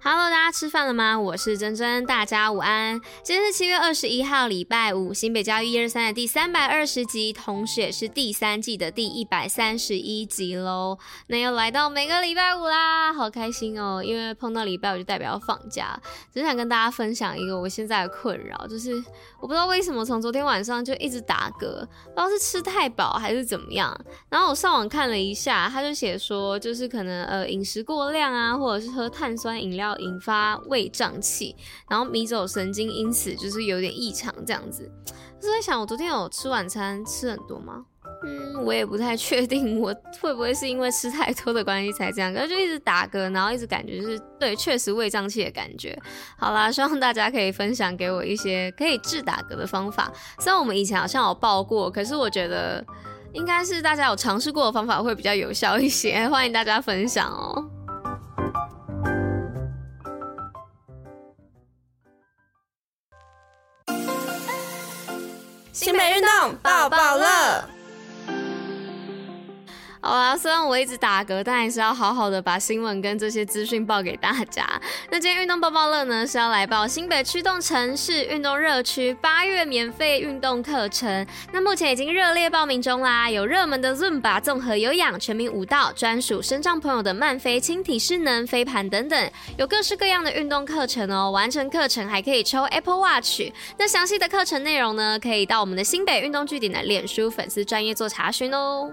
Hello，大家吃饭了吗？我是珍珍，大家午安。今天是七月二十一号，礼拜五，新北教育一二三的第三百二十集，同时也是第三季的第一百三十一集喽。那又来到每个礼拜五啦，好开心哦！因为碰到礼拜五就代表要放假，只想跟大家分享一个我现在的困扰，就是我不知道为什么从昨天晚上就一直打嗝，不知道是吃太饱还是怎么样。然后我上网看了一下，他就写说，就是可能呃饮食过量啊，或者是喝碳酸饮料。要引发胃胀气，然后迷走神经因此就是有点异常这样子。我是在想，我昨天有吃晚餐吃很多吗？嗯，我也不太确定，我会不会是因为吃太多的关系才这样？可是就一直打嗝，然后一直感觉就是对，确实胃胀气的感觉。好啦，希望大家可以分享给我一些可以治打嗝的方法。虽然我们以前好像有报过，可是我觉得应该是大家有尝试过的方法会比较有效一些。欢迎大家分享哦。动报报乐。好啊，虽然我一直打嗝，但还是要好好的把新闻跟这些资讯报给大家。那今天运动报报乐呢，是要来报新北驱动城市运动热区八月免费运动课程。那目前已经热烈报名中啦，有热门的 Zumba 综合有氧、全民舞蹈、专属身障朋友的慢飞、轻体适能、飞盘等等，有各式各样的运动课程哦。完成课程还可以抽 Apple Watch。那详细的课程内容呢，可以到我们的新北运动据点的脸书粉丝专页做查询哦。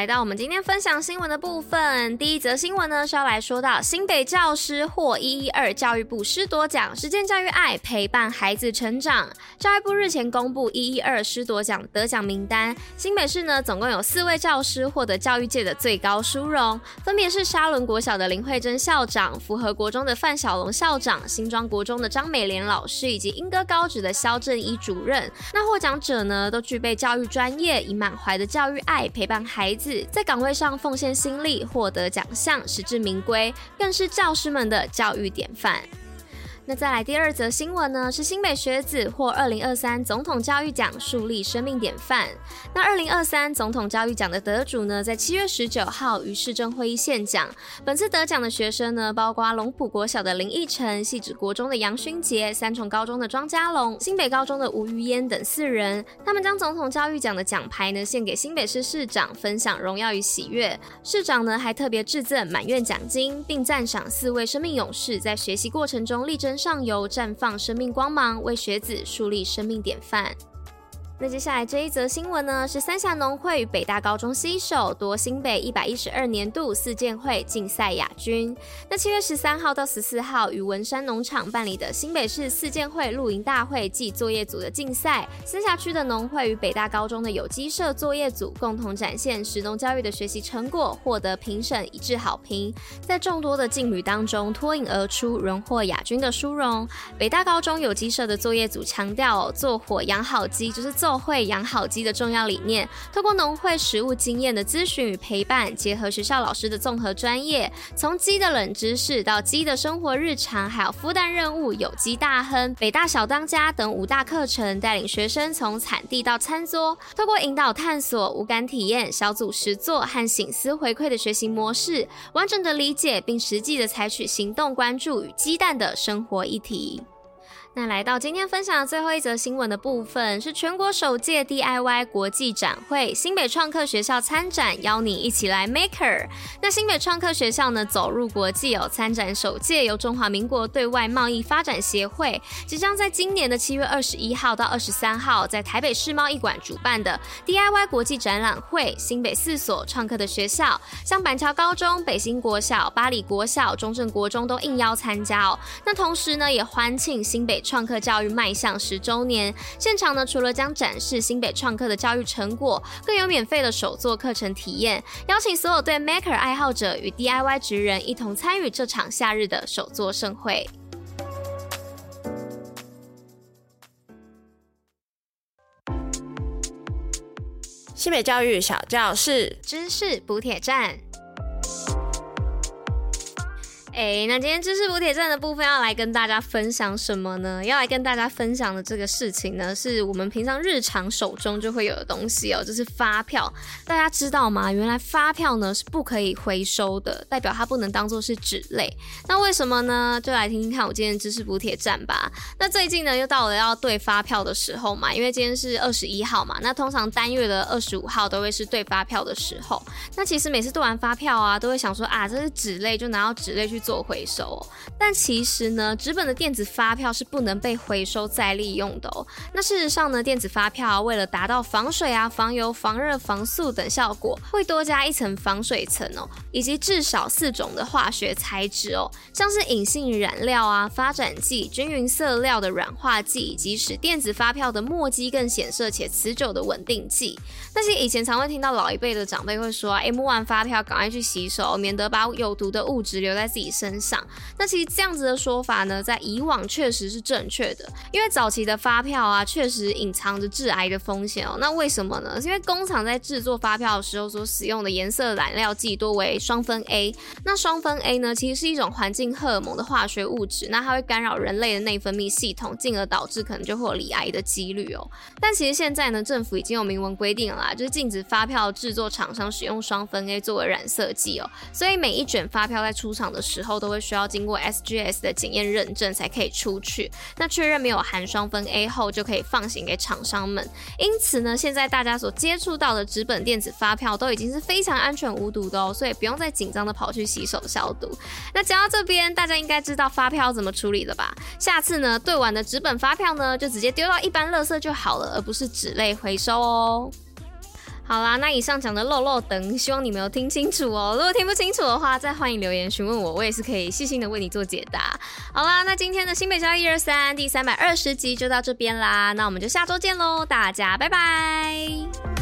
来到我们今天分享新闻的部分，第一则新闻呢是要来说到新北教师获一一二教育部师铎奖，实践教育爱，陪伴孩子成长。教育部日前公布一一二师铎奖得奖名单，新北市呢总共有四位教师获得教育界的最高殊荣，分别是沙仑国小的林慧珍校长、福和国中的范小龙校长、新庄国中的张美莲老师以及莺歌高职的萧正一主任。那获奖者呢都具备教育专业，以满怀的教育爱陪伴孩子。在岗位上奉献心力，获得奖项，实至名归，更是教师们的教育典范。那再来第二则新闻呢？是新北学子获二零二三总统教育奖，树立生命典范。那二零二三总统教育奖的得主呢，在七月十九号于市政会议献奖。本次得奖的学生呢，包括龙埔国小的林奕晨、汐止国中的杨勋杰、三重高中的庄家龙、新北高中的吴于嫣等四人。他们将总统教育奖的奖牌呢，献给新北市市长，分享荣耀与喜悦。市长呢，还特别致赠满愿奖金，并赞赏四位生命勇士在学习过程中力争上游，绽放生命光芒，为学子树立生命典范。那接下来这一则新闻呢，是三峡农会与北大高中携手夺新北一百一十二年度四健会竞赛亚军。那七月十三号到十四号，与文山农场办理的新北市四健会露营大会暨作业组的竞赛，三峡区的农会与北大高中的有机社作业组共同展现食农教育的学习成果，获得评审一致好评。在众多的劲旅当中脱颖而出，荣获亚军的殊荣。北大高中有机社的作业组强调，做火养好鸡就是做。会养好鸡的重要理念，透过农会实务经验的咨询与陪伴，结合学校老师的综合专业，从鸡的冷知识到鸡的生活日常，还有孵蛋任务、有机大亨、北大小当家等五大课程，带领学生从产地到餐桌，透过引导探索、五感体验、小组实作和醒思回馈的学习模式，完整的理解并实际的采取行动，关注与鸡蛋的生活议题。那来到今天分享的最后一则新闻的部分，是全国首届 DIY 国际展会，新北创客学校参展，邀你一起来 Maker。那新北创客学校呢，走入国际哦，参展首届由中华民国对外贸易发展协会，即将在今年的七月二十一号到二十三号，在台北世贸易馆主办的 DIY 国际展览会，新北四所创客的学校，像板桥高中、北新国小、八里国小、中正国中都应邀参加哦。那同时呢，也欢庆新北。创客教育迈向十周年，现场呢，除了将展示新北创客的教育成果，更有免费的手作课程体验，邀请所有对 Maker 爱好者与 DIY 职人一同参与这场夏日的手作盛会。新新北教育小教室，知识补铁站。哎，那今天知识补铁站的部分要来跟大家分享什么呢？要来跟大家分享的这个事情呢，是我们平常日常手中就会有的东西哦，就是发票。大家知道吗？原来发票呢是不可以回收的，代表它不能当做是纸类。那为什么呢？就来听听看我今天知识补铁站吧。那最近呢又到了要对发票的时候嘛，因为今天是二十一号嘛，那通常单月的二十五号都会是对发票的时候。那其实每次对完发票啊，都会想说啊，这是纸类，就拿到纸类去。做回收，但其实呢，纸本的电子发票是不能被回收再利用的哦。那事实上呢，电子发票为了达到防水啊、防油、防热、防速等效果，会多加一层防水层哦，以及至少四种的化学材质哦，像是隐性染料啊、发展剂、均匀色料的软化剂，以及使电子发票的墨迹更显色且持久的稳定剂。那些以前常会听到老一辈的长辈会说啊，哎，摸完发票赶快去洗手，免得把有毒的物质留在自己身上。那其实这样子的说法呢，在以往确实是正确的，因为早期的发票啊，确实隐藏着致癌的风险哦。那为什么呢？因为工厂在制作发票的时候所使用的颜色染料剂多为双酚 A。那双酚 A 呢，其实是一种环境荷尔蒙的化学物质，那它会干扰人类的内分泌系统，进而导致可能就会有罹癌的几率哦。但其实现在呢，政府已经有明文规定了。啊，就是禁止发票制作厂商使用双酚 A 作为染色剂哦，所以每一卷发票在出厂的时之后都会需要经过 SGS 的检验认证才可以出去。那确认没有含双酚 A 后，就可以放行给厂商们。因此呢，现在大家所接触到的纸本电子发票都已经是非常安全无毒的哦，所以不用再紧张的跑去洗手消毒。那讲到这边，大家应该知道发票怎么处理了吧？下次呢，对完的纸本发票呢，就直接丢到一般垃圾就好了，而不是纸类回收哦。好啦，那以上讲的漏漏等，希望你没有听清楚哦。如果听不清楚的话，再欢迎留言询问我，我也是可以细心的为你做解答。好啦，那今天的新北郊一二三第三百二十集就到这边啦，那我们就下周见喽，大家拜拜。